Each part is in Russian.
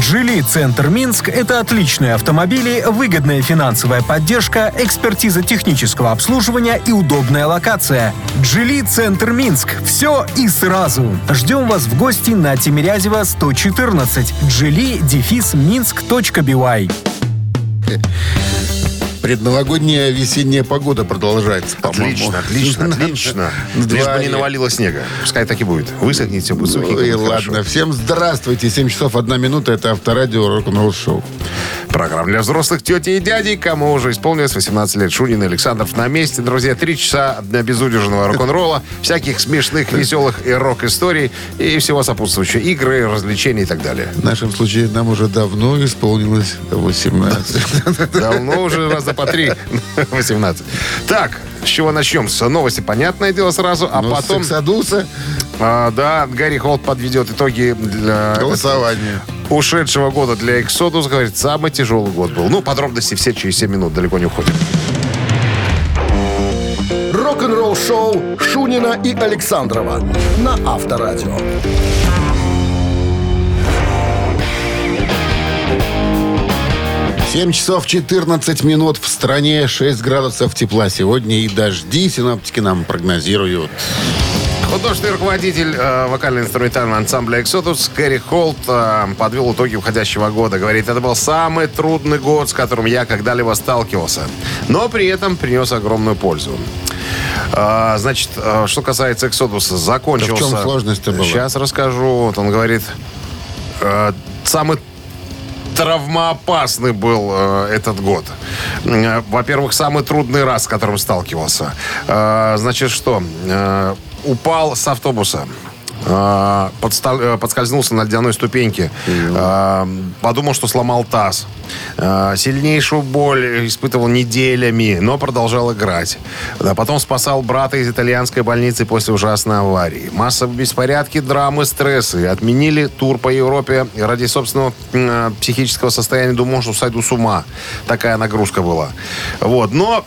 «Джили Центр Минск» — это отличные автомобили, выгодная финансовая поддержка, экспертиза технического обслуживания и удобная локация. «Джили Центр Минск» — все и сразу. Ждем вас в гости на Тимирязева 114. «Джили» дефис минск.бивай. Предновогодняя весенняя погода продолжается. Отлично, отлично, отлично. Лишь бы не навалило снега. Пускай так и будет. Высохнет все, будет. Ой, будет хорошо. ладно. Всем здравствуйте. 7 часов 1 минута. Это Авторадио Рок-н-ролл шоу. Программа для взрослых тети и дядей, кому уже исполнилось 18 лет. Шунин и Александров на месте. Друзья, три часа безудержного рок-н-ролла, всяких смешных, веселых и рок-историй и всего сопутствующего. Игры, развлечения и так далее. В нашем случае нам уже давно исполнилось 18. Давно уже раза по три. 18. Так, с чего начнем? С новости, понятное дело, сразу. А Ну, потом, Сексадуса, а, да, Гарри Холт подведет итоги для голосование. Ушедшего года для Exodus. Говорит, самый тяжелый год был. Ну, подробности все через 7 минут. Далеко не уходим. Рок-н-ролл-шоу Шунина и Александрова на Авторадио. Семь часов 14 минут в стране, 6 градусов тепла сегодня и дожди синоптики нам прогнозируют. Художественный руководитель э, вокально-инструментального ансамбля Exodus Кэрри Холт э, подвел итоги уходящего года. Говорит, это был самый трудный год, с которым я когда-либо сталкивался. Но при этом принес огромную пользу. А, значит, э, что касается Exodus, закончился... Да в чем сложность-то была? Сейчас расскажу. Вот он говорит, э, самый травмоопасный был э, этот год. Э, Во-первых, самый трудный раз, с которым сталкивался. Э, значит, что? Э, упал с автобуса. Э, подстал- э, подскользнулся на ледяной ступеньке. Э, подумал, что сломал таз. Э, сильнейшую боль испытывал неделями, но продолжал играть. Да, потом спасал брата из итальянской больницы после ужасной аварии. Масса беспорядки, драмы, стрессы. Отменили тур по Европе ради собственного э, психического состояния. Думал, что сойду с ума. Такая нагрузка была. Вот. Но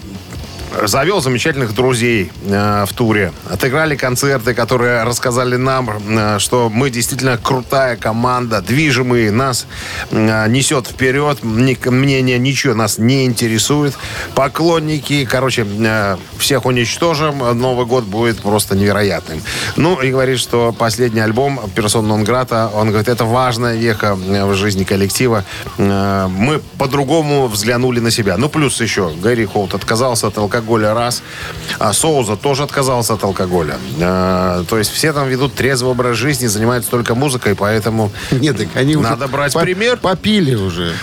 завел замечательных друзей э, в туре. Отыграли концерты, которые рассказали нам, э, что мы действительно крутая команда, движимые, нас э, несет вперед, Ни- мнение ничего нас не интересует. Поклонники, короче, э, всех уничтожим, Новый год будет просто невероятным. Ну, и говорит, что последний альбом «Персон нон грата», он говорит, это важная веха э, в жизни коллектива. Э, Мы по-другому взглянули на себя. Ну, плюс еще Гэри Холт отказался от алкоголя раз, а Соуза тоже отказался от алкоголя. Э, То есть все там ведут трезвый образ жизни, занимаются только музыкой, поэтому Нет, так они уже Надо брать по- пример. Попили уже.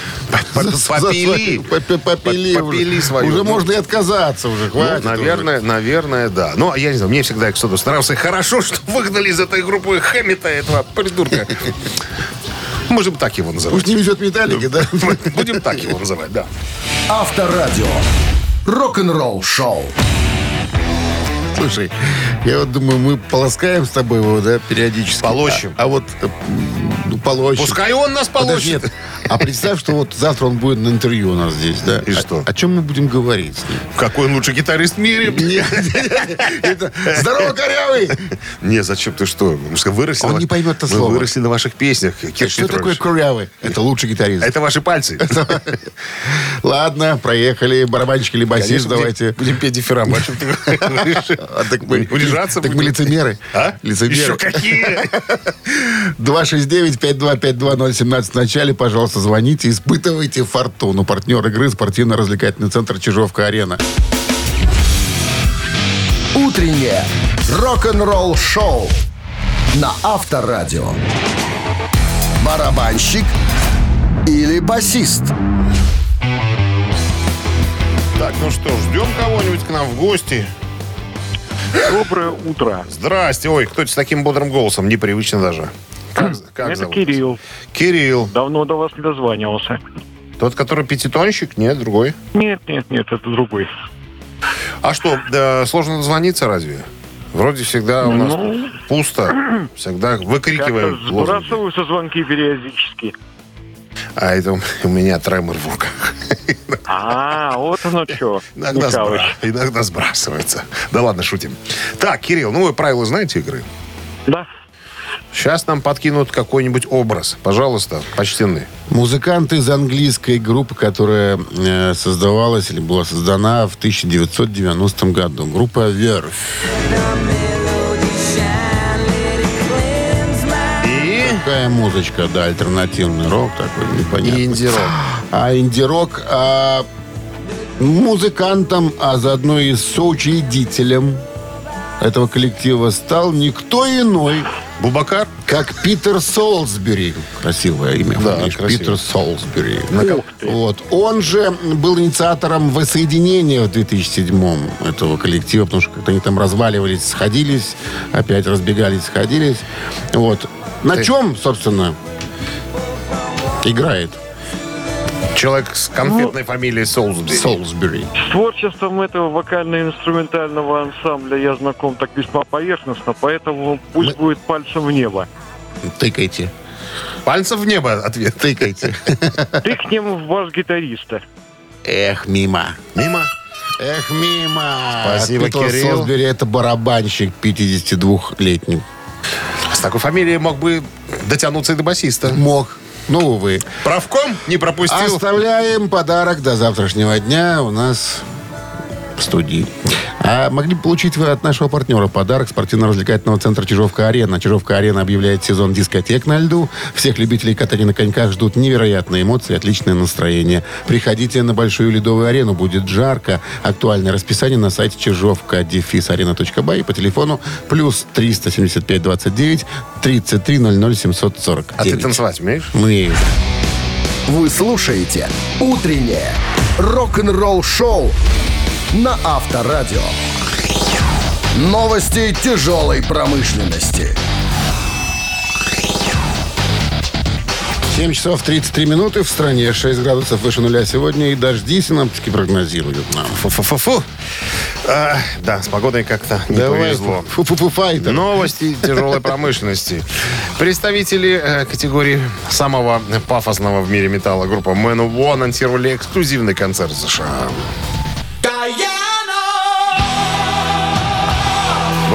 Попили. Попили По- попили уже. свою. Уже Ну, можно и отказаться уже. Ну, Хватит наверное, наверное, да. Ну, я не знаю, мне всегда Эксодус нравился. Хорошо, что выгнали из этой группы Хэммита, этого придурка. Можем так его уже. называть. Уж не везет металлики, да? Будем так его называть, да. Авторадио. Рок-н-ролл-шоу. Слушай, я вот думаю, мы полоскаем с тобой его, да, периодически. Полощем. А, а вот, э, ну, полощем. Пускай он нас Подожди, получит. нет. А представь, что вот завтра он будет на интервью у нас здесь, да? И что? О, чем мы будем говорить с ним? Какой он лучший гитарист в мире? Здорово, корявый! Не, зачем ты что? Выросли Он на- не поймет это слово. выросли на ваших песнях, Что такое корявый? Это лучший гитарист. Это ваши пальцы. Ладно, проехали. Барабанщик или басист, давайте. Будем, петь дифирамбы. О чем ты говоришь? А, Унижаться так мы лицемеры. А? Лицемеры. Еще какие? 269-5252017 в начале, пожалуйста, звоните, испытывайте фортуну. Партнер игры спортивно-развлекательный центр Чижовка-Арена. Утреннее рок-н-ролл-шоу на Авторадио. Барабанщик или басист? Так, ну что, ждем кого-нибудь к нам в гости. Доброе утро. Здрасте. Ой, кто это с таким бодрым голосом? Непривычно даже. Как, как Это зовут? Кирилл. Кирилл. Давно до вас не дозванивался. Тот, который пятитонщик? Нет, другой. Нет, нет, нет, это другой. А что, да, сложно дозвониться разве? Вроде всегда у нас пусто. Всегда выкрикиваем. Сбрасываются звонки периодически. А это у меня тремор в руках. А, вот оно что, Иногда, сбра- иногда сбрасывается. Да ладно, шутим. Так, Кирилл, ну вы правила знаете игры? Да. Сейчас нам подкинут какой-нибудь образ. Пожалуйста, почтенный. Музыканты из английской группы, которая э, создавалась или была создана в 1990 году. Группа Верфь. И Такая музычка, да, альтернативный рок такой, непонятный. инди-рок. А инди-рок а, музыкантом, а заодно и соучредителем этого коллектива стал никто иной, Бубакар? как Питер Солсбери. Красивое имя. Да, фамилия. красиво. Питер Солсбери. Вот. Он же был инициатором воссоединения в 2007-м этого коллектива, потому что они там разваливались, сходились, опять разбегались, сходились. Вот. На Ты- чем, собственно, играет Человек с конфетной фамилией Солсбери. Солсбери? С творчеством этого вокально-инструментального ансамбля я знаком так весьма поверхностно, поэтому пусть Мы- будет пальцем в небо. Тыкайте. Пальцем в небо ответ. Тыкайте. Ты к нему в бас-гитариста. Эх, мимо. Мимо. Эх, мимо. Спасибо, Питер Кирилл. Солсбери это барабанщик 52-летний. С такой фамилией мог бы дотянуться и до басиста. Мог. Ну, увы. Правком не пропустил. Оставляем подарок до завтрашнего дня у нас в студии. А могли бы получить вы от нашего партнера подарок спортивно-развлекательного центра «Чижовка-арена». «Чижовка-арена» объявляет сезон дискотек на льду. Всех любителей катания на коньках ждут невероятные эмоции и отличное настроение. Приходите на Большую ледовую арену. Будет жарко. Актуальное расписание на сайте чижовка арена.бай и по телефону плюс 375 29 33 00 749. А ты танцевать умеешь? Мы Вы слушаете «Утреннее рок-н-ролл-шоу» на Авторадио. Новости тяжелой промышленности. 7 часов 33 минуты в стране, 6 градусов выше нуля сегодня, и дожди синоптики прогнозируют нам. Фу-фу-фу-фу. А, да, с погодой как-то не повезло. фу-фу-фу, файтер. Новости тяжелой промышленности. Представители э, категории самого пафосного в мире металла группа Man of War анонсировали эксклюзивный концерт в США.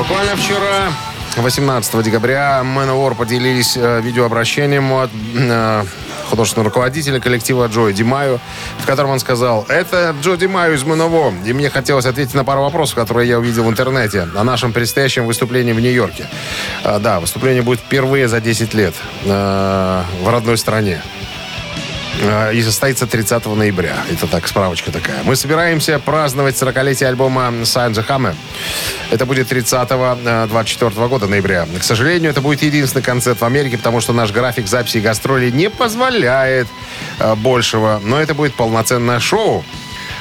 Буквально вчера, 18 декабря, Man of War поделились э, видеообращением от э, художественного руководителя коллектива Джо Димаю, в котором он сказал, это Джо Димаю из Man of War, и мне хотелось ответить на пару вопросов, которые я увидел в интернете о нашем предстоящем выступлении в Нью-Йорке. А, да, выступление будет впервые за 10 лет э, в родной стране. Э, И состоится 30 ноября. Это так, справочка такая. Мы собираемся праздновать 40-летие альбома the Hammer. Это будет 30-24 года ноября. К сожалению, это будет единственный концерт в Америке, потому что наш график записи гастролей не позволяет э, большего. Но это будет полноценное шоу.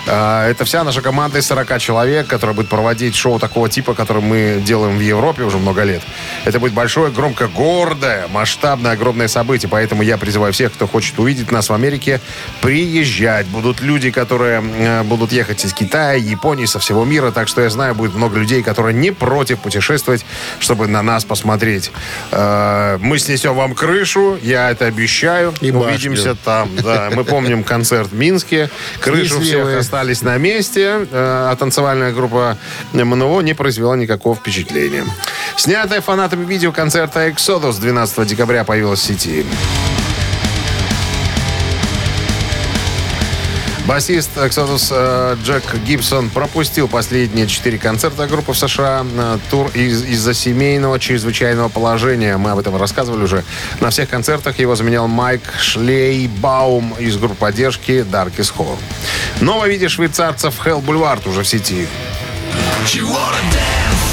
Э, Это вся наша команда из 40 человек, которая будет проводить шоу такого типа, который мы делаем в Европе уже много лет. Это будет большое, громко гордое, масштабное, огромное событие. Поэтому я призываю всех, кто хочет увидеть нас в Америке, приезжать. Будут люди, которые э, будут ехать из Китая, Японии, со всего мира. Так что я знаю, будет много людей, которые не против путешествовать, чтобы на нас посмотреть. Э, Мы снесем вам крышу, я это обещаю. И башню. Увидимся там. Да, мы помним концерт в Минске. Крышу всех Счастливые. Остались на месте, э, а танцевальная группа МНО не произвела никакого впечатления. Снятое фанатами видео концерта Exodus 12 декабря появилось в сети. Басист Exodus э, Джек Гибсон пропустил последние четыре концерта группы в США. э, Тур из- из-за семейного чрезвычайного положения. Мы об этом рассказывали уже. На всех концертах его заменял Майк Шлейбаум из группы поддержки Darkest Horror. Новое видео швейцарцев Hell Boulevard уже в сети. She Wanna Dance.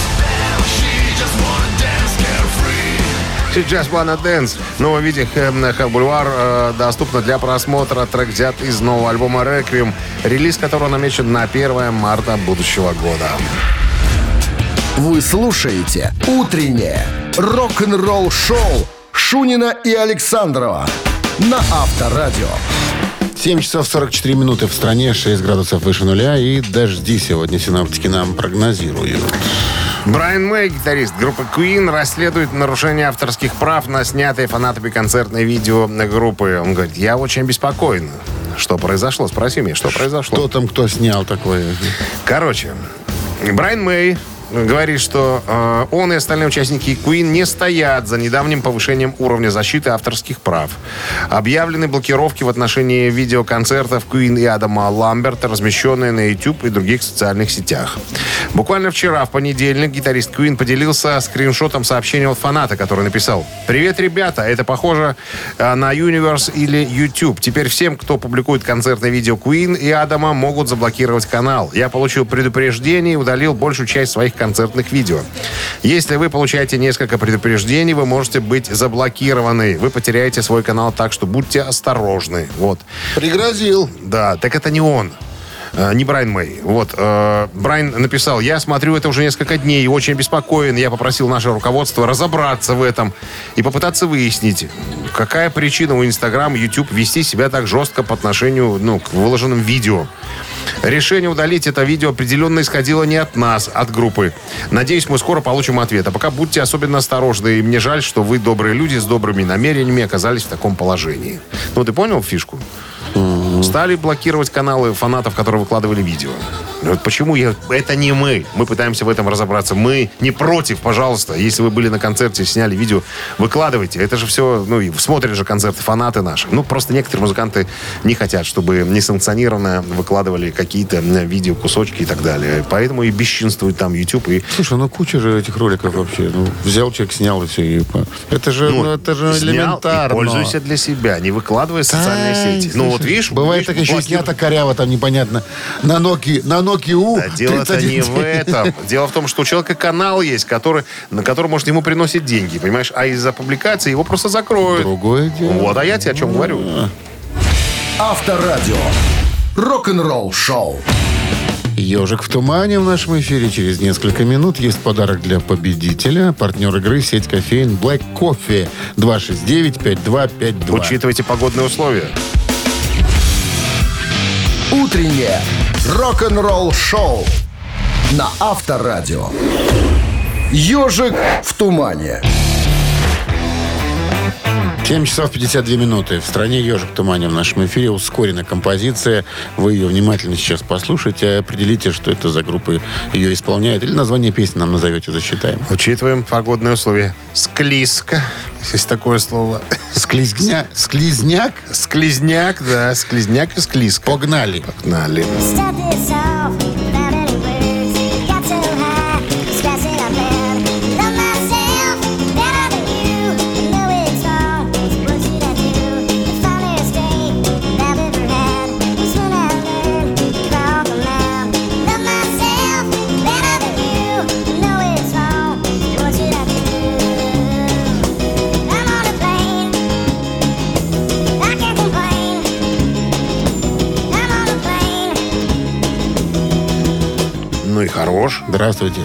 Новое видео Hell Boulevard э, доступно для просмотра. Трек взят из нового альбома Requiem, релиз которого намечен на 1 марта будущего года. Вы слушаете «Утреннее рок-н-ролл-шоу» Шунина и Александрова на Авторадио. 7 часов 44 минуты в стране, 6 градусов выше нуля и дожди сегодня синаптики нам прогнозируют. Брайан Мэй, гитарист группы Queen, расследует нарушение авторских прав на снятые фанатами концертное видео группы. Он говорит, я очень обеспокоен. Что произошло? Спроси меня, что произошло. Кто там, кто снял такое? Короче, Брайан Мэй говорит, что э, он и остальные участники Queen не стоят за недавним повышением уровня защиты авторских прав. Объявлены блокировки в отношении видеоконцертов Queen и Адама Ламберта, размещенные на YouTube и других социальных сетях. Буквально вчера, в понедельник, гитарист Queen поделился скриншотом сообщения от фаната, который написал «Привет, ребята! Это похоже э, на Universe или YouTube. Теперь всем, кто публикует концертное видео Queen и Адама, могут заблокировать канал. Я получил предупреждение и удалил большую часть своих концертных видео. Если вы получаете несколько предупреждений, вы можете быть заблокированы. Вы потеряете свой канал, так что будьте осторожны. Вот. Пригрозил. Да, так это не он. Э, Не Брайан Мэй. Вот. э, Брайан написал, я смотрю это уже несколько дней и очень обеспокоен. Я попросил наше руководство разобраться в этом и попытаться выяснить, какая причина у Инстаграм, YouTube вести себя так жестко по отношению ну, к выложенным видео. Решение удалить это видео определенно исходило не от нас, от группы. Надеюсь, мы скоро получим ответ. А пока будьте особенно осторожны. И мне жаль, что вы, добрые люди, с добрыми намерениями оказались в таком положении. Ну, ты понял фишку? Стали блокировать каналы фанатов, которые выкладывали видео. Ну, Вот почему я... Это не мы. Мы пытаемся в этом разобраться. Мы не против, пожалуйста. Если вы были на концерте, сняли видео, выкладывайте. Это же все... Ну, и смотрят же концерты фанаты наши. Ну, просто некоторые музыканты не хотят, чтобы несанкционированно выкладывали какие-то видео, кусочки и так далее. Поэтому и бесчинствует там YouTube. И Слушай, ну куча же этих роликов вообще. Ну, взял человек, снял и все. И... Это же, ну, это же снял элементарно. и пользуйся для себя, не выкладывая в социальные сети. Ну, вот видишь... Бывает видишь, так еще снято коряво, там непонятно. На Nokia, на Nokia U. Да, дело-то 31. не в этом. Дело в том, что у человека канал есть, который, на который, может, ему приносит деньги, понимаешь? А из-за публикации его просто закроют. Другое дело. Вот, а я тебе о чем говорю. Авторадио. Рок-н-ролл шоу. Ежик в тумане в нашем эфире. Через несколько минут есть подарок для победителя. Партнер игры сеть кофеин Black Coffee 269-5252. Учитывайте погодные условия. Утреннее рок-н-ролл шоу на Авторадио. Ежик в тумане. 7 часов 52 минуты. В стране «Ежик в тумане» в нашем эфире ускоренная композиция. Вы ее внимательно сейчас послушайте, определите, что это за группы ее исполняют. Или название песни нам назовете, засчитаем. Учитываем погодные условия. Склизко, есть такое слово. Склизня... Склизняк? Склизняк, да, склизняк и склизко. Погнали. Погнали. Start Здравствуйте.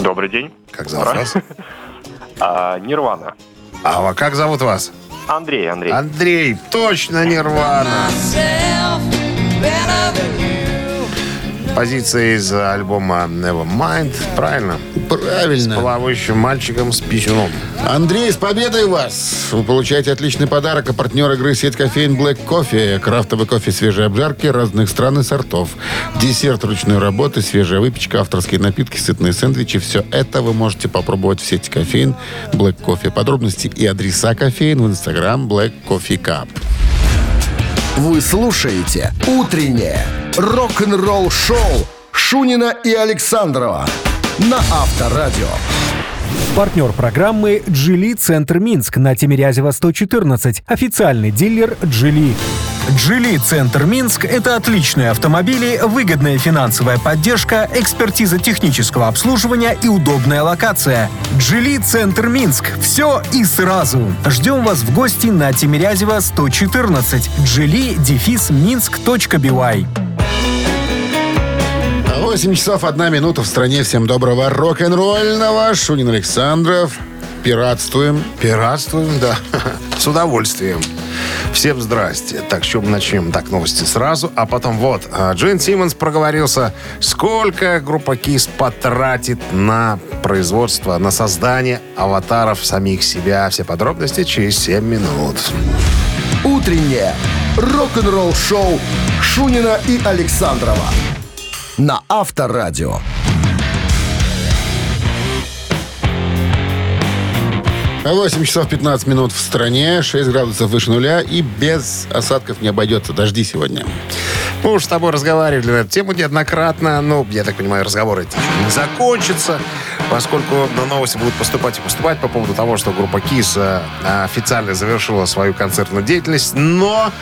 Добрый день. Как зовут вас? А, Нирвана. А как зовут вас? Андрей, Андрей. Андрей, точно Нирвана. Позиция из альбома Nevermind, правильно? Правильно. Плавающим мальчиком с писюном. Андрей, с победой вас! Вы получаете отличный подарок, а партнер игры сеть кофеин Black Coffee. Крафтовый кофе свежей обжарки разных стран и сортов. Десерт ручной работы, свежая выпечка, авторские напитки, сытные сэндвичи. Все это вы можете попробовать в сети кофеин Black Coffee. Подробности и адреса кофеин в инстаграм Black Coffee Cup. Вы слушаете «Утреннее рок-н-ролл-шоу» Шунина и Александрова на Авторадио. Партнер программы «Джили Центр Минск» на Тимирязева 114. Официальный дилер «Джили». «Джили Центр Минск» — это отличные автомобили, выгодная финансовая поддержка, экспертиза технического обслуживания и удобная локация. «Джили Центр Минск» — все и сразу. Ждем вас в гости на Тимирязева 114. «Джили» дефис минск.бивай. 8 часов 1 минута в стране. Всем доброго рок-н-ролльного. Шунин Александров. Пиратствуем. Пиратствуем, да. С удовольствием. Всем здрасте. Так, с чем мы начнем? Так, новости сразу, а потом вот. а, Джин Симмонс проговорился, сколько группа Кис потратит на производство, на создание аватаров самих себя. Все подробности через 7 минут. Утреннее рок-н-ролл-шоу Шунина и Александрова на Авторадио. 8 часов 15 минут в стране, 6 градусов выше нуля и без осадков не обойдется. Дожди сегодня. Мы уж с тобой разговаривали на эту тему неоднократно. Ну, я так понимаю, разговоры закончатся, поскольку на новости будут поступать и поступать по поводу того, что группа КИС э, официально завершила свою концертную деятельность, но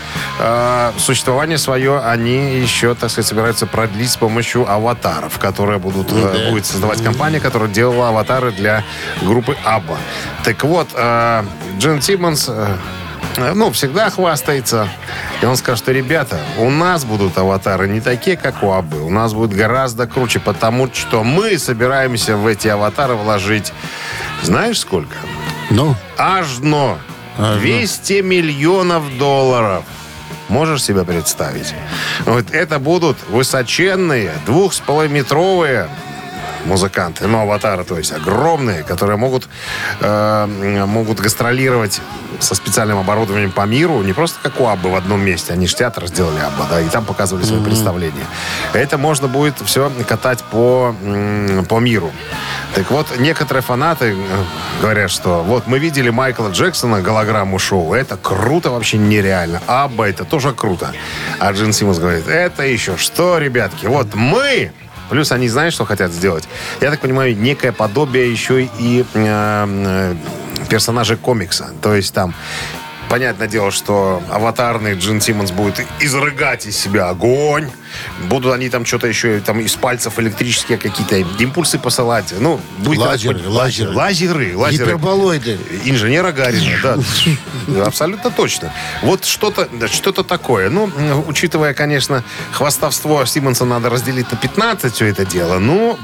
э, существование свое они еще, так сказать, собираются продлить с помощью аватаров, которые будут, э, будет создавать компания, которая делала аватары для группы Абба. Так вот, э, Джин Симмонс... э, ну, всегда хвастается. И он скажет, что, ребята, у нас будут аватары не такие, как у Абы. У нас будет гораздо круче, потому что мы собираемся в эти аватары вложить, знаешь сколько? Ну, Аж дно. 200 миллионов долларов. Можешь себе представить? Вот это будут высоченные, двух с половиной метровые музыканты, ну, аватары, то есть огромные, которые могут, э, могут гастролировать со специальным оборудованием по миру, не просто как у Аббы в одном месте, они же театр сделали Абба, да, и там показывали свои представления. Это можно будет все катать по, по миру. Так вот, некоторые фанаты э, говорят, что вот мы видели Майкла Джексона голограмму шоу, это круто, вообще нереально. Абба это тоже круто. А Джин Симмонс говорит, это еще что, ребятки, вот мы Плюс они знают, что хотят сделать. Я так понимаю, некое подобие еще и э, э, персонажей комикса. То есть там Понятное дело, что аватарный Джин Симмонс будет изрыгать из себя огонь. Будут они там что-то еще там из пальцев электрические какие-то импульсы посылать. Ну, будет Лазеры, лазеры. Лазеры, лазеры. гиперболоиды. Инженера Гарина, да. Абсолютно точно. Вот что-то что такое. Ну, учитывая, конечно, хвастовство Симмонса надо разделить на 15 все это дело. Ну,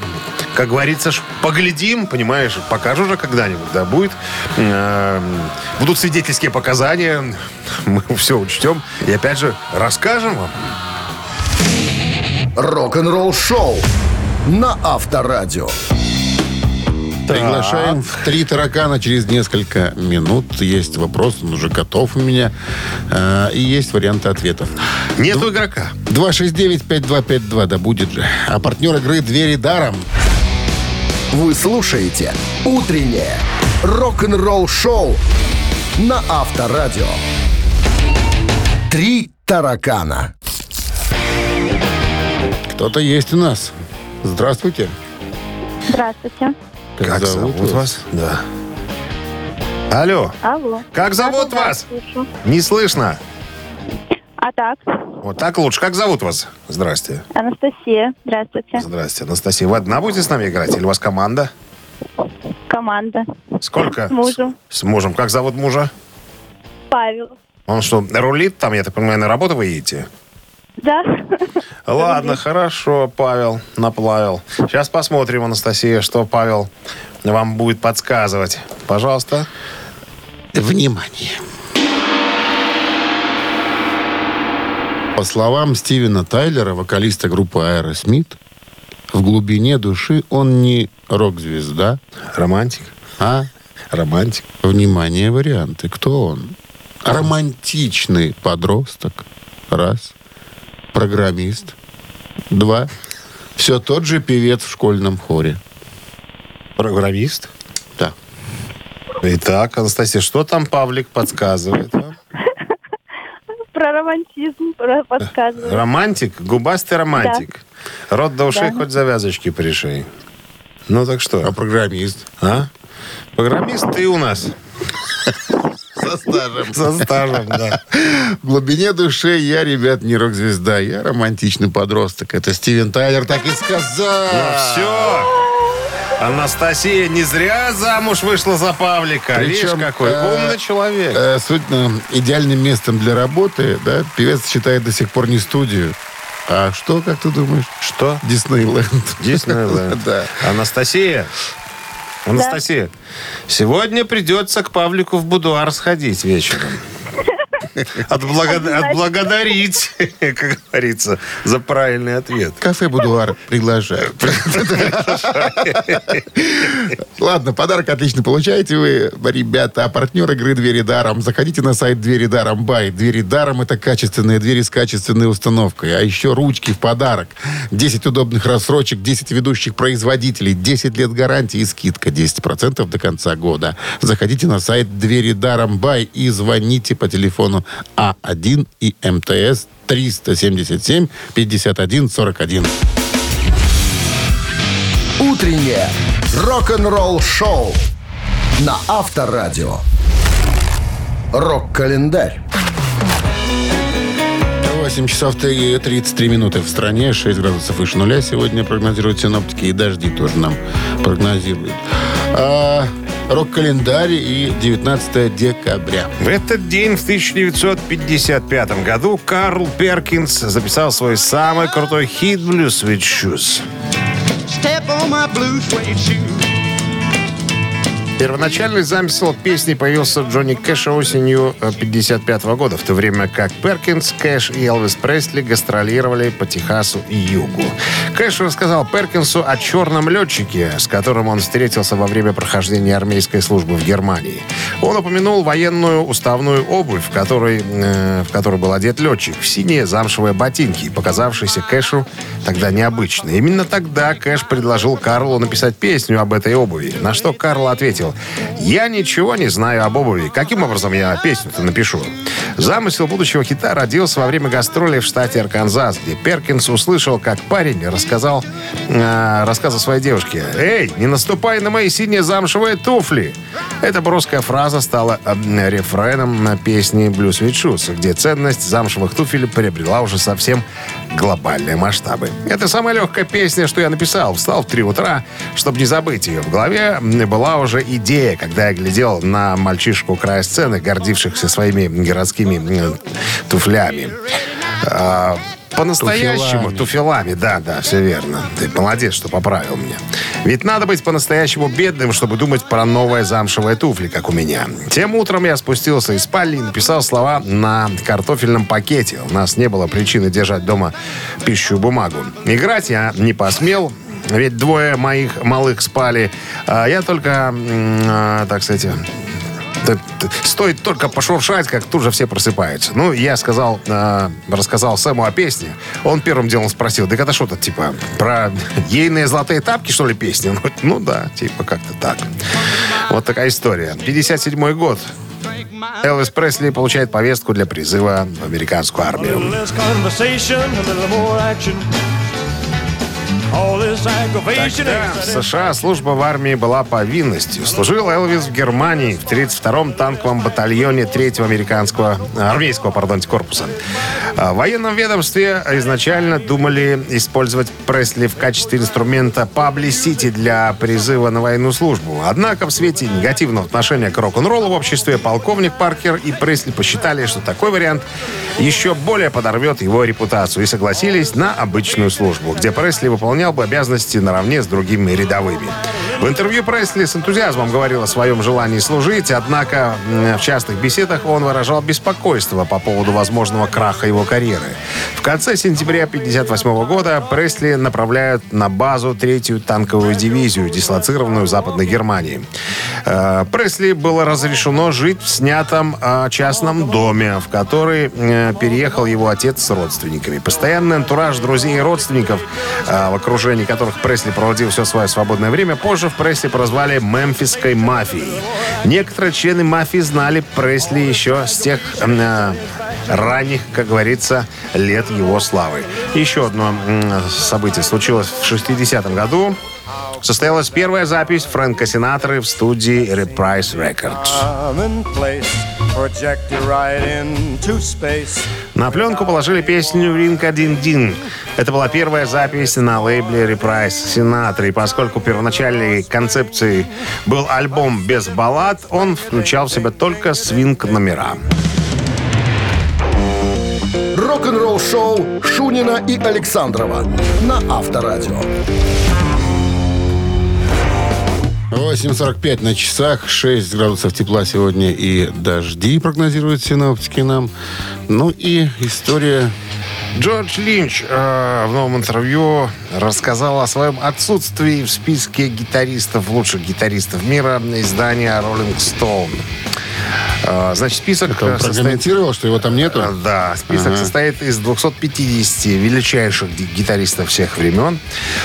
как говорится, поглядим, понимаешь, покажу уже когда-нибудь, да, будет. э, будут свидетельские показания, мы все учтем. И опять же, расскажем вам. Рок-н-ролл-шоу на Авторадио. Приглашаем в три таракана через несколько минут. Есть вопрос, он уже готов у меня. Э, И есть варианты ответов. Нету игрока. 269-5252, да будет же. А партнер игры «Двери даром». Вы слушаете «Утреннее рок-н-ролл-шоу» на Авторадио. «Три таракана». Кто-то есть у нас. Здравствуйте. Здравствуйте. Как зовут вас? Да. Алло, Алло. как зовут вас? слышу. Не слышно. А так, Вот так лучше. Как зовут вас? Здрасте. Анастасия, здравствуйте. Здрасте, Анастасия. Вы одна будете с нами играть? Или у вас команда? Команда. Сколько? С мужем. С, с мужем. Как зовут мужа? Павел. Он что, рулит там, я так понимаю, на работу вы едете? Да? Ладно, хорошо, Павел наплавил. Сейчас посмотрим, Анастасия, что Павел вам будет подсказывать. Пожалуйста. Внимание. По словам Стивена Тайлера, вокалиста группы Aerosmith, в глубине души он не рок-звезда, Романтик. а, Романтик. внимание, варианты. Кто он? Романтичный подросток. Раз. Программист. Два. Все тот же певец в школьном хоре. Программист. Да. Итак, Анастасия, что там Павлик подсказывает романтизм про подсказываю. Романтик? Губастый романтик. Рот до ушей Да. хоть завязочки пришей. Ну так А что? программист? А? Программист ты у нас. Со стажем. Со стажем, да. В глубине души я, ребят, не рок-звезда, я романтичный подросток. Это Стивен Тайлер так и сказал. Ну все. Анастасия не зря замуж вышла за Павлика. Видишь, Причем, какой э, умный человек. Э, Суть э, идеальным местом для работы, да, певец считает до сих пор не студию. А что, как ты думаешь? Что? Диснейленд. Диснейленд. Да. Анастасия. Анастасия, сегодня придется к Павлику в будуар сходить вечером. Отблагодарить, как говорится, за правильный ответ. Кафе «Будуар» приглашаю. Ладно, подарок отлично получаете вы, ребята. А партнер игры «Двери даром». Заходите на сайт «Двери даром» by. «Двери даром» — это качественные двери с качественной установкой. А еще ручки в подарок. 10 удобных рассрочек, 10 ведущих производителей, 10 лет гарантии и скидка 10% до конца года. Заходите на сайт «Двери даром» by и звоните по телефону А1 и МТС 377 51 41. Утреннее рок-н-ролл-шоу на Авторадио. Рок-календарь. 8 часов и 33 минуты в стране, 6 градусов выше нуля сегодня прогнозируют синоптики, и дожди тоже нам прогнозируют. А, рок-календарь и 19 декабря. В этот день, в 1955 году, Карл Перкинс записал свой самый крутой хит «Blues with Shoes». Step on my blue suede shoe. Первоначальный замысел песни появился Джонни Кэша осенью 1955 года, в то время как Перкинс, Кэш и Элвис Пресли гастролировали по Техасу и Югу. Кэш рассказал Перкинсу о черном летчике, с которым он встретился во время прохождения армейской службы в Германии. Он упомянул военную уставную обувь, в которой, э, в которой был одет летчик, в синие замшевые ботинки, показавшиеся Кэшу тогда необычной. Именно тогда Кэш предложил Карлу написать песню об этой обуви, на что Карл ответил, «Я ничего не знаю об обуви. Каким образом я песню-то напишу?» Замысел будущего хита родился во время гастролей в штате Арканзас, где Перкинс услышал, как парень рассказал э, рассказ о своей девушке. «Эй, не наступай на мои синие замшевые туфли!» Эта броская фраза стала э, рефреном на песне «Blues with Shoes», где ценность замшевых туфель приобрела уже совсем глобальные масштабы. Это самая легкая песня, что я написал. Встал в 3 утра, чтобы не забыть ее. В голове была уже идея, когда я глядел на мальчишку края сцены, гордившихся своими городскими туфлями. По-настоящему, Туфелами. туфелами, да, да, все верно. Ты молодец, что поправил меня. Ведь надо быть по-настоящему бедным, чтобы думать про новые замшевые туфли, как у меня. Тем утром я спустился из спальни и написал слова на картофельном пакете. У нас не было причины держать дома пищу бумагу. Играть я не посмел, ведь двое моих малых спали. А я только, а, так сказать, Стоит только пошуршать, как тут же все просыпаются. Ну, я сказал, э, рассказал Сэму о песне. Он первым делом спросил, да это что-то, типа, про ейные золотые тапки, что ли? Он говорит, Ну да, типа как-то так. Вот такая история. 57 год. Элвис Пресли получает повестку для призыва в американскую армию. Ain't в США служба в армии была повинностью. Служил Элвис в Германии в 32-м танковом батальоне 3-го американского, армейского, пардон, корпуса. А В военном ведомстве изначально думали использовать Пресли в качестве инструмента publicity для призыва на военную службу. Однако в свете негативного отношения к рок-н-роллу в обществе полковник Паркер и Пресли посчитали, что такой вариант еще более подорвет его репутацию и согласились на обычную службу, где Пресли выполнял бы обязанности наравне с другими рядовыми. В интервью Пресли с энтузиазмом говорил о своем желании служить, однако в частых беседах он выражал беспокойство по поводу возможного краха его карьеры. В конце сентября 1958 года Пресли направляют на базу третью танковую дивизию, дислоцированную в Западной Германии. Э, Пресли было разрешено жить в снятом э, частном доме, в который э, переехал его отец с родственниками. Постоянный антураж друзей и родственников, окружении которых Пресли проводил все свое свободное время, позже в Пресли прозвали «мемфисской мафией». Некоторые члены мафии знали Пресли еще с тех э, ранних, как говорится, лет его славы. Еще одно событие случилось в 60-м году. Состоялась первая запись Фрэнка Синатры в студии Reprise Records. На пленку положили песню «Ринг один дин». Это была первая запись на лейбле Reprise Sinatra. И поскольку первоначальной концепцией был альбом без баллад, он включал в себя только свинг-номера. Рок-н-ролл-шоу Шунина и Александрова на Авторадио. 8.45 на часах, 6 градусов тепла сегодня и дожди прогнозируют синоптики нам. Ну и история... Джордж Линч э, в новом интервью рассказал о своем отсутствии в списке гитаристов, лучших гитаристов мира издания Rolling Stone. Э, значит, список Это он э, состоит... прокомментировал, что его там нету? Э, Да, список Ага. состоит из 250 величайших ги- гитаристов всех времен.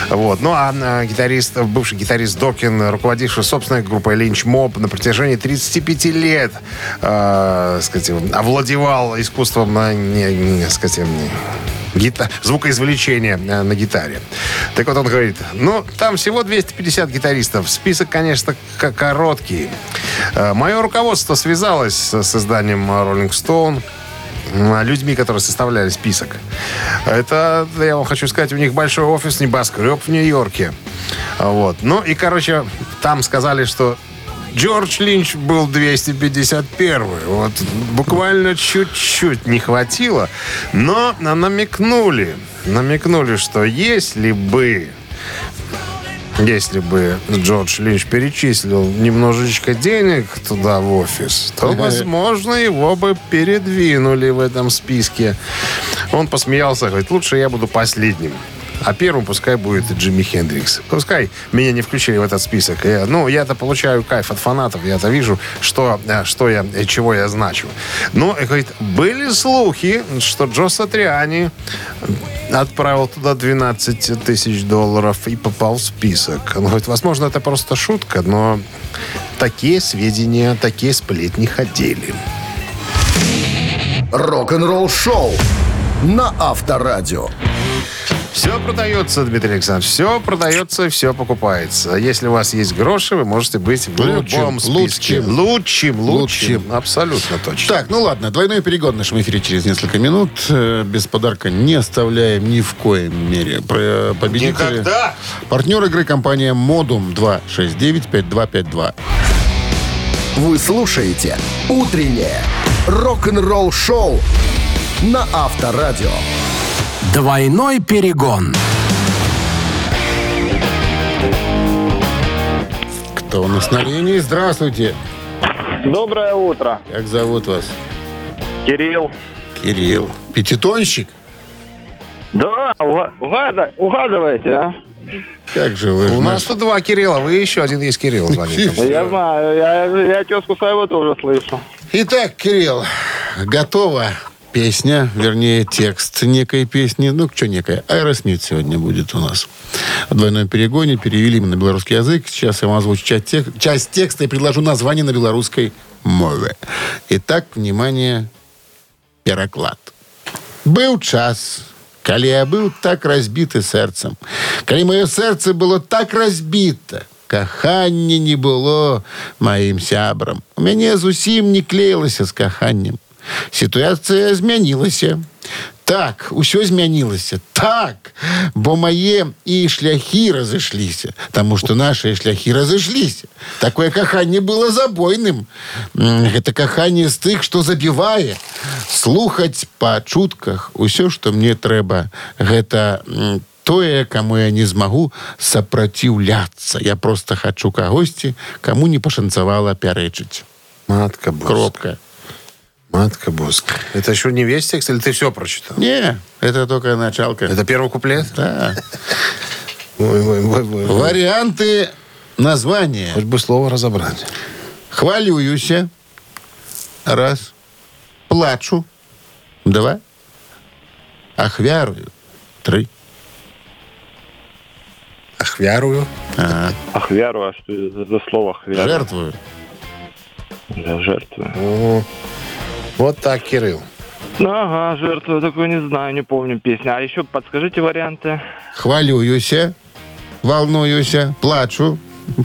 Вот. Ну, а э, гитарист, бывший гитарист Докин, руководивший собственной группой Линч Моб на протяжении 35 лет, э, сказать, овладевал искусством, э, не, не, сказать, гита- звукоизвлечения э, на гитаре. Так вот он говорит, ну, там всего 250 гитаристов. Список, конечно, короткий. Э, Мое руководство связалось с, с изданием Rolling Stone, людьми, которые составляли список. Это, я вам хочу сказать, у них большой офис, небоскреб в Нью-Йорке. Вот. Ну и, короче, там сказали, что Джордж Линч был 251 Вот буквально чуть-чуть не хватило. Но намекнули, намекнули, что если бы если бы Джордж Линч перечислил немножечко денег туда в офис, то, возможно, его бы передвинули в этом списке. Он посмеялся, говорит, лучше я буду последним. А первым пускай будет Джимми Хендрикс. Пускай меня не включили в этот список. Я- ну, я-то получаю кайф от фанатов. Я-то вижу, что, э, что я, э, чего я значу. Ну, и говорит, были слухи, что Джо Сатриани отправил туда 12 тысяч долларов и попал в список. Он говорит, возможно, это просто шутка, но такие сведения, такие сплетни ходили. Рок-н-ролл шоу на Авторадио. Все продается, Дмитрий Александрович. Все продается все покупается. Если у вас есть гроши, вы можете быть в Лучшим, любом списке. лучшим. Лучшим, лучшим. Лучшим. Абсолютно точно. Так, ну ладно, двойной перегон в нашем эфире через несколько минут. Э, Без подарка не оставляем ни в коем мере. Про победителя. Никогда! Партнер игры компания Модум 269-5252. Вы слушаете «Утреннее рок-н-ролл-шоу» на Авторадио. Двойной перегон. Кто у нас на линии? Здравствуйте. Доброе утро. Как зовут вас? Кирилл. Кирилл. Пятитонщик? Да, угада- угадываете, а? Как же вы? У нас тут два Кирилла, вы еще один есть Кирилл звонит. Я знаю, я, я тезку своего тоже слышу. Итак, Кирилл, готова песня, вернее, текст некой песни. Ну, что некая? Аэросмит сегодня будет у нас. В двойном перегоне перевели мы на белорусский язык. Сейчас я вам озвучу часть, тек- часть текста и предложу название на белорусской мове. Итак, внимание, переклад. Быў час, калі я быў так разбіты сэрцам. Калі маё сэрца было так разбіта, кахання не было маім сябрам. У мяне зусім не клеілася з каханнем. Сітуацыя змянілася. Так, усё змянілася. Так, бо мае і шляхі разышліся. Таму што нашыя шляхі разышліся. Такое каханне было забойным. Гэта каханне з тых, што забівае. Слухаць па чутках усё, што мне трэба. Гэта м, тое, каму я не змагу сапраціўляцца. Я просто хачу кагосьці, каму не пашанцавала пярэчыць. Матка. Кропка. Матка Боска. Это еще не весь текст, или ты все прочитал? Не, это только началка. Это первый куплет? Да. Ой, ой, ой, ой, ой. Варианты названия. Хоть бы слово разобрать. Хвалююся. Раз. Плачу. Два. Ахвярую. Три. Ахвярую. Ага. Ахвяру, а что за слово ахвяру? Жертвую. Да, жертву. О, Вот так, Кирилл. Ну, ага, жертву такую не знаю, не помню песню. А еще подскажите варианты. Хвалююся. Волнуюся. Плачу.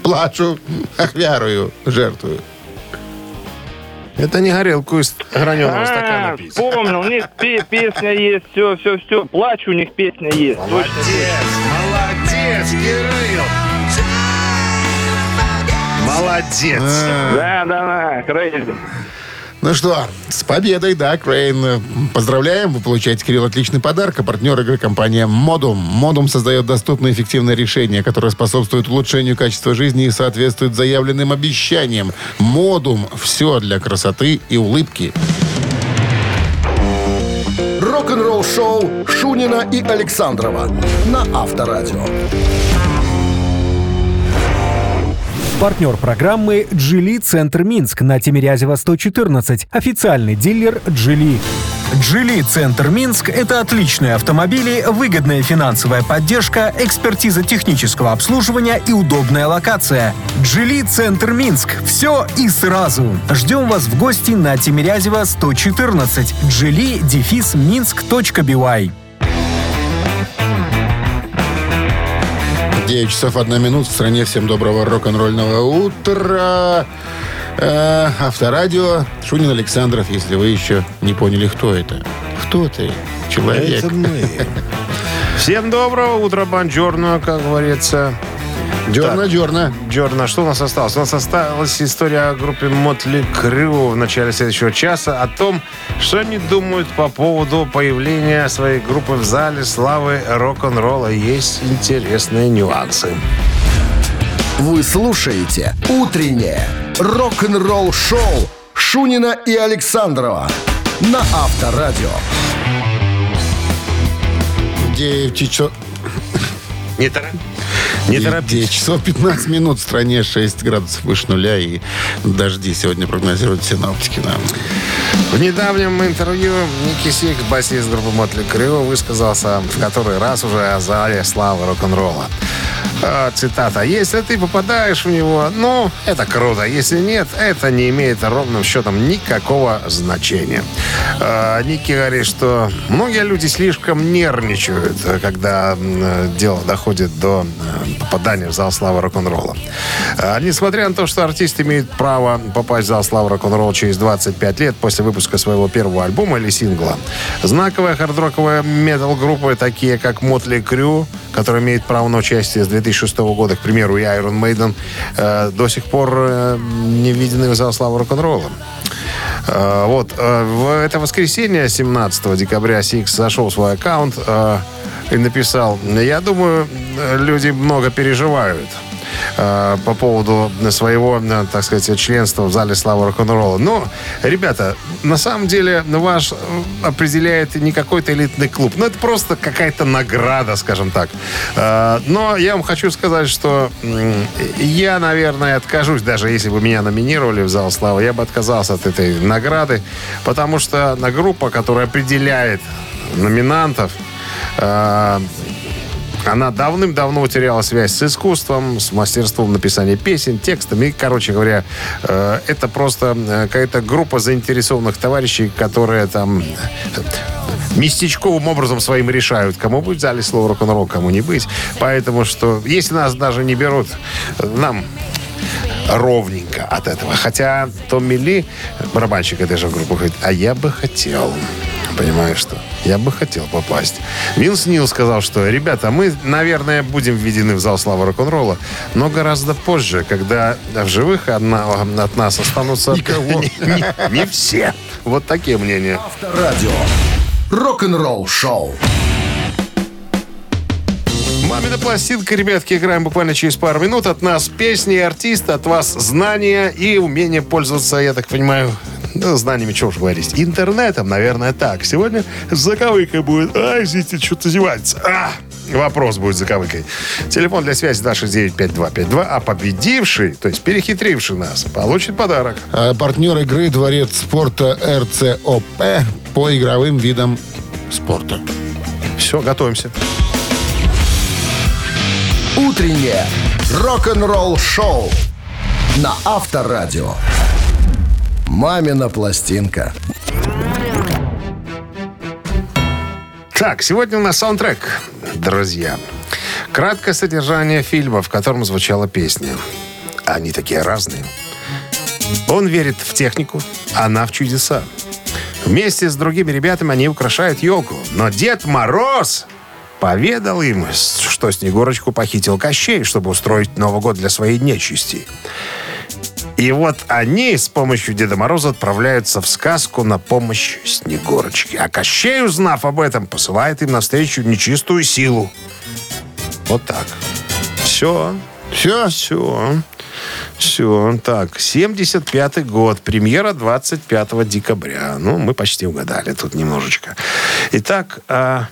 Плачу. Ахвярую. Жертвую. Это не горелку из граненого А, стакана пить. вспомнил, у них пе- песня есть, все, все, все. Плачу, у них песня есть. Точно, молодец, Кирилл. Молодец. Да, да, да, crazy. Ну что, с победой, да, Крейн. Поздравляем, вы получаете, Кирилл, отличный подарок. А партнер игры компания Модум. Модум создает доступное и эффективное решение, которое способствует улучшению качества жизни и соответствует заявленным обещаниям. Модум. Все для красоты и улыбки. Рок-н-ролл-шоу Шунина и Александрова на Авторадио. Партнер программы «Джили Центр Минск» на Тимирязева 114. Официальный дилер «Джили». «Джили Центр Минск» — это отличные автомобили, выгодная финансовая поддержка, экспертиза технического обслуживания и удобная локация. «Джили Центр Минск» — все и сразу. Ждем вас в гости на Тимирязева 114. «Джили» дефис минск.бивай. 9 часов 1 минут. В стране всем доброго рок-н-ролльного утра. Э, авторадио. Шунин Александров, если вы еще не поняли, кто это. Кто ты? Человек. Всем доброго утра, бонжорно, как говорится. Дерна-дерна. Джорна, что у нас осталось? У нас осталась история о группе Мотли Крю в начале следующего часа о том, что они думают по поводу появления своей группы в зале славы рок-н-ролла. Есть интересные нюансы. Вы слушаете «Утреннее рок-н-ролл-шоу» Шунина и Александрова на Авторадио. 9 часов... Не, тора- не 9 торопитесь. часов 15 минут. В стране 6 градусов выше нуля. И дожди сегодня прогнозируют синоптики нам. В недавнем интервью Ники Сик, басист группы Мотли Крю, высказался в который раз уже о зале славы рок-н-ролла. А, Цитата. «Если ты попадаешь в него, ну, это круто. Если нет, это не имеет ровным счетом никакого значения». А, Ники говорит, что многие люди слишком нервничают, когда дело доходит до э, попадания в зал славы рок-н-ролла. А, Несмотря на то, что артист имеет право попасть в зал славы рок-н-ролла через 25 лет после выпуска своего первого альбома или сингла, знаковая хард-роковая метал-группа, такие как Мотли Крю, которая имеет право на участие с 2006 года, к примеру, и Iron Maiden, э, до сих пор э, не введены в зал славы рок-н-ролла. Э, Вот, э, в это воскресенье, 17 декабря, Сикс зашел в свой аккаунт э, и написал, я думаю, э, люди много переживают э, по поводу своего, э, так сказать, членства в зале славы рок-н-ролла. Но, ребята, на самом деле ваш э, определяет не какой-то элитный клуб. Ну, это просто какая-то награда, скажем так. Но я вам хочу сказать, что я, наверное, откажусь, даже если бы меня номинировали в зал славы, я бы отказался от этой награды, потому что на группа, которая определяет номинантов, она давным-давно утеряла связь с искусством, с мастерством написания песен, текстами. И, короче говоря, э, это просто э, какая-то группа заинтересованных товарищей, которые там э, местечковым образом своим решают, кому быть в зале слова рок-н-ролл, кому не быть. Поэтому что, если нас даже не берут, нам ровненько от этого. Хотя Томми Ли, барабанщик этой же группы, говорит, а я бы хотел. Понимаешь, что? Я бы хотел попасть. Винс Нил сказал, что, ребята, мы, наверное, будем введены в зал славы рок-н-ролла, но гораздо позже, когда в живых одна, от нас останутся... Никого. Не, не- не все. Вот такие мнения. Авторадио. Рок-н-ролл-шоу. Мамина пластинка, ребятки, играем буквально через пару минут. От нас песни, артист, от вас знания и умение пользоваться, я так понимаю, ну, знаниями, чего уж говорить. Интернетом, наверное, так. Сегодня с заковыкой будет. Ай, извините, что-то зевается. А, вопрос будет с заковыкой. Телефон для связи 269-5252, а победивший, то есть перехитривший нас, получит подарок. А партнер игры Дворец спорта РЦОП по игровым видам спорта. Все, готовимся. Утреннее рок-н-ролл-шоу на Авторадио. «Мамина пластинка». Так, сегодня у нас саундтрек, друзья. Краткое содержание фильма, в котором звучала песня. Они такие разные. Он верит в технику, она в чудеса. Вместе с другими ребятами они украшают елку. Но Дед Мороз поведал им, что Снегурочку похитил Кощей, чтобы устроить Новый год для своей нечисти. И вот они с помощью Деда Мороза отправляются в сказку на помощь Снегурочке. А Кощей, узнав об этом, посылает им навстречу нечистую силу. Вот так. Все. Все? Все. Все. Так, 75-й год. Премьера 25 декабря. Ну, мы почти угадали тут немножечко. Итак, а,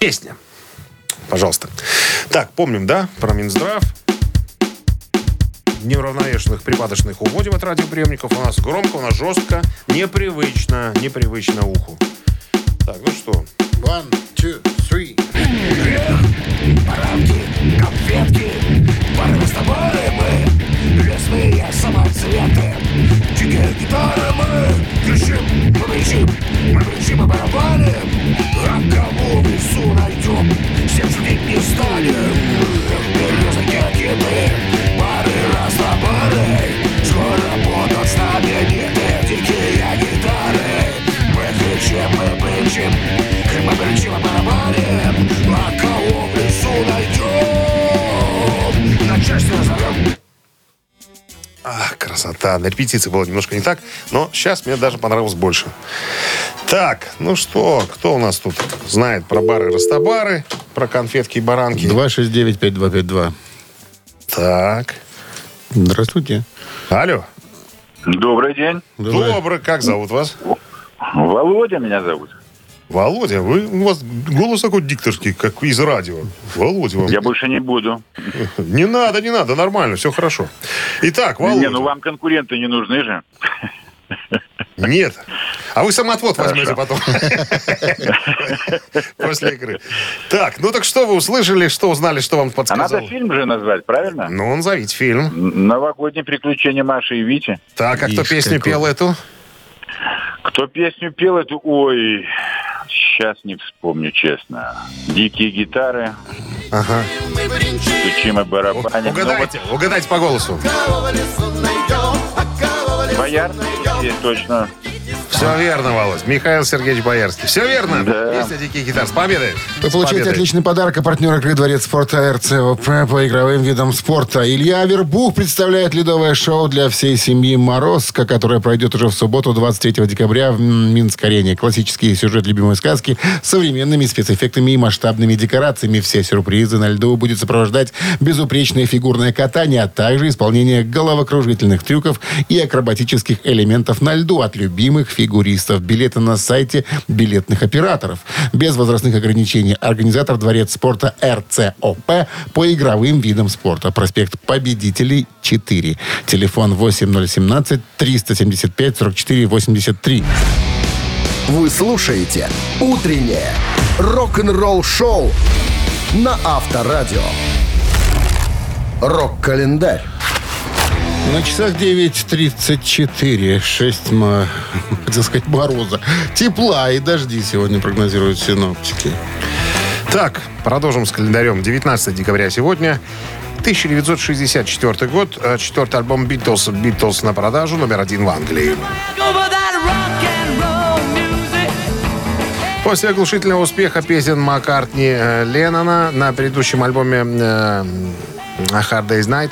песня. Пожалуйста. Так, помним, да, про Минздрав. Неуравновешенных припадочных уводим от радиоприемников. У нас громко, у нас жестко, непривычно, непривычно уху. На репетиции было немножко не так, но сейчас мне даже понравилось больше. Так, ну что, кто у нас тут знает про бары-растабары, про конфетки и баранки? 269-5252. Так. Здравствуйте. Алло. Добрый день. Добрый. Как зовут вас? Володя меня зовут. Володя, вы, у вас голос такой дикторский, как из радио. Володя вам. Я больше не буду. Не надо, не надо, нормально, все хорошо. Итак, Володя. Не, ну вам конкуренты не нужны же. Нет. А вы самоотвод Хорошо. возьмете потом. После игры. Так, ну так что вы услышали, что узнали, что вам А подсказал? надо фильм же назвать, правильно? Ну, назовите фильм. Новогодние приключения Маши и Вити. Так, а кто песню пел эту? Кто песню пел эту? Ой, сейчас не вспомню, честно. Дикие гитары, Ага. стучим и барабаним. Ну, Угадайте, угадайте по голосу. вот Боярский, здесь точно. Все верно, Володь. Михаил Сергеевич Боярский. Все верно? Да. Песня «Дикий гитар». С победой. Вы получаете победой. отличный подарок от партнера игры Дворец спорта РЦОП по игровым видам спорта. Илья Авербух представляет ледовое шоу для всей семьи «Морозко», которое пройдет уже в субботу, 23 декабря в Минск-арене. Классический сюжет любимой сказки с современными спецэффектами и масштабными декорациями. Все сюрпризы на льду будет сопровождать безупречное фигурное катание, а также исполнение головокружительных трюков и акробатических элементов на льду от любимых фигуристов. Билеты на сайте билетных операторов. Без возрастных ограничений. Организатор Дворец спорта РЦОП по игровым видам спорта. Проспект Победителей 4. Телефон 8017 375 44 83. Вы слушаете «Утреннее рок-н-ролл-шоу» на Авторадио. Рок-календарь. На часах 9.34. 6, ма- хотел сказать, мороза. Тепла и дожди сегодня прогнозируют синоптики. Так, продолжим с календарем. 19 декабря сегодня. 1964 год. Э, Четвертый альбом «Битлз». «Битлз» на продажу. Номер один в Англии. После оглушительного успеха песен Маккартни э, Леннона на предыдущем альбоме э, «A Hard Day's Night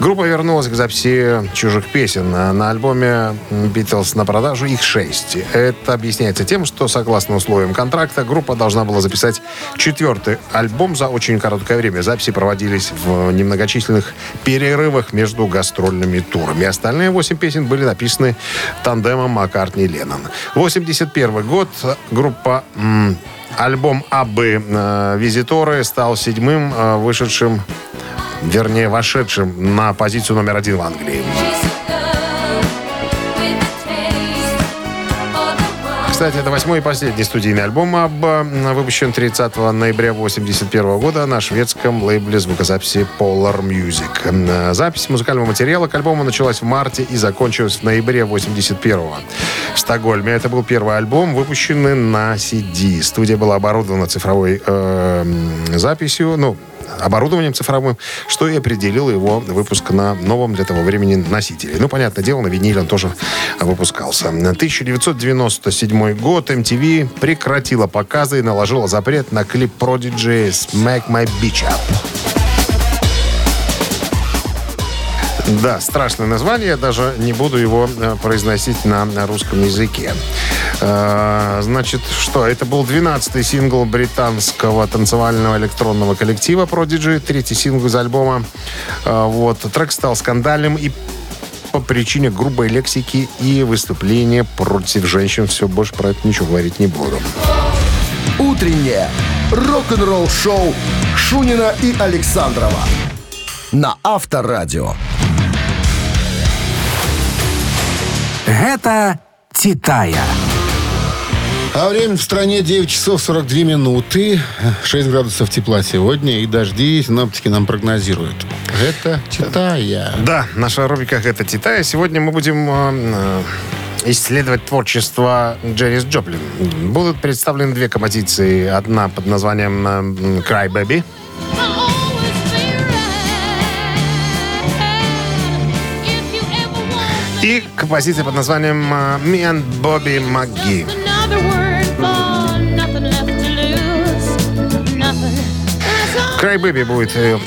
группа вернулась к записи чужих песен. На альбоме «Битлз» на продажу их шесть. Это объясняется тем, что, согласно условиям контракта, группа должна была записать четвертый альбом за очень короткое время. Записи проводились в немногочисленных перерывах между гастрольными турами. Остальные восемь песен были написаны тандемом Маккартни и Леннон. 81 год. Группа альбом Абы э, «Визиторы» стал седьмым э, вышедшим, вернее, вошедшим на позицию номер один в Англии. Кстати, это восьмой и последний студийный альбом Абба, выпущен 30 ноября 1981 года на шведском лейбле звукозаписи Polar Music. Запись музыкального материала к альбому началась в марте и закончилась в ноябре 1981 в Стокгольме. Это был первый альбом, выпущенный на CD. Студия была оборудована цифровой э, записью, ну, оборудованием цифровым, что и определило его выпуск на новом для того времени носителе. Ну, понятное дело, на виниле он тоже выпускался. 1997 год MTV прекратила показы и наложила запрет на клип Prodigy «Smack My Bitch Up». Да, страшное название, я даже не буду его э, произносить на, на русском языке. Э, значит, что? Это был 12-й сингл британского танцевального электронного коллектива Prodigy, третий сингл из альбома. Э, вот. Трек стал скандальным и по причине грубой лексики и выступления против женщин. Все, больше про это ничего говорить не буду. Утреннее рок-н-ролл-шоу Шунина и Александрова на Авторадио. Гэта Титая. А время в стране 9 часов 42 минуты. 6 градусов тепла сегодня. И дожди синоптики нам прогнозируют. Это Титая. Да, наша рубрика «Это Титая». Сегодня мы будем э, э, исследовать творчество Джеррис Джоплин. Будут представлены две композиции. Одна под названием э, «Cry Baby». И композиция под названием «Me and Bobby McGee». Cry Baby будет э,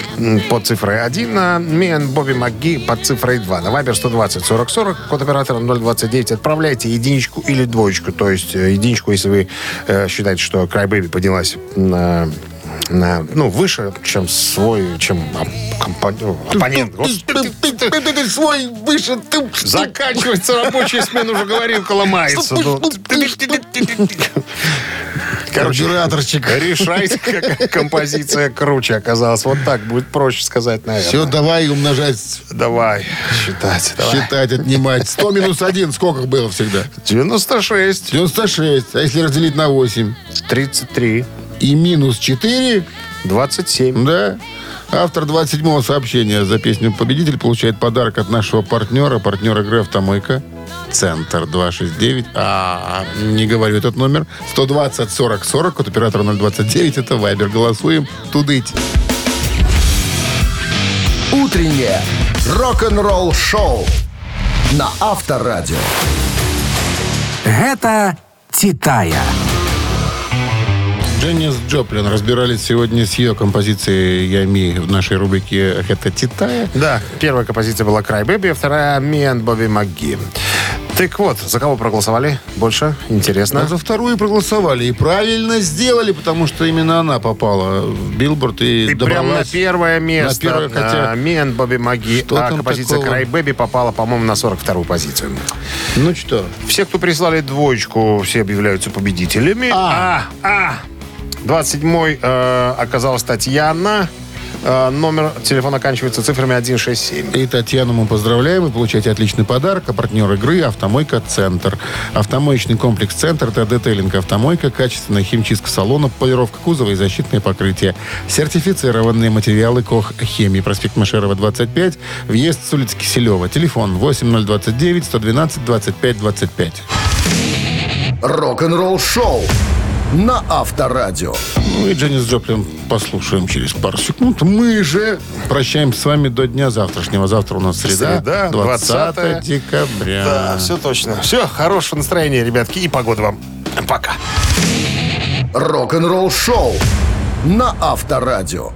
под цифрой 1, а and Bobby McGee под цифрой 2. На Viber 120 40 40, код оператора 029. Отправляйте единичку или двоечку. То есть э, единичку, если вы э, считаете, что Cry Baby поднялась на, ну, выше, чем свой, чем оппонент. Свой выше. Заканчивается рабочая смена, уже говорилка ломается. Ну, Короче, Карбюраторчик. решайте, какая композиция круче оказалась. Вот так будет проще сказать, наверное. Все, давай умножать, Давай считать. Давай. считать, отнимать. 100 минус 1, сколько было всегда? 96, 96. А если разделить на 8? 33, И минус 4, 27. да? Автор 27-го сообщения за песню «Победитель» получает подарок от нашего партнера, партнера игры «Автомойка». Центр 269. А, не говорю этот номер. 120 40 40. Код оператора 029. Это Вайбер. Голосуем. Тудыть. Утреннее рок-н-ролл-шоу на Авторадио. Гэта Титая. Дженнис Джоплин разбирались сегодня с ее композицией «Ями» в нашей рубрике «Это Титая». Да, первая композиция была Cry Baby, а вторая and Bobby McGee. Так вот, за кого проголосовали? Больше? Интересно. А за вторую проголосовали. И правильно сделали, потому что именно она попала в билборд и, И прям на первое место. На первое, хотя- а, and Bobby McGee. Что а композиция такого? Cry Baby попала, по-моему, на 42-ю позицию. Ну что? Все, кто прислали двоечку, все объявляются победителями. А, а, 27-й э, оказалась Татьяна. Э, номер телефона оканчивается цифрами 167. И Татьяну мы поздравляем. Вы получаете отличный подарок. А партнер игры «Автомойка Центр». Автомоечный комплекс «Центр» — это детейлинг «Автомойка», качественная химчистка салона, полировка кузова и защитное покрытие. Сертифицированные материалы «Кох Хемии». Проспект Машерова, 25. Въезд с улицы Киселева. Телефон 8029 112 25 25. Рок-н-ролл-шоу на Авторадио. Ну и Дженнис Джоплин послушаем через пару секунд. Мы же прощаемся с вами до дня завтрашнего. Завтра у нас среда, Среда, 20 20 декабря. Да, все точно. Все, хорошего настроения, ребятки, и погоды вам. Пока. Рок-н-ролл-шоу на Авторадио.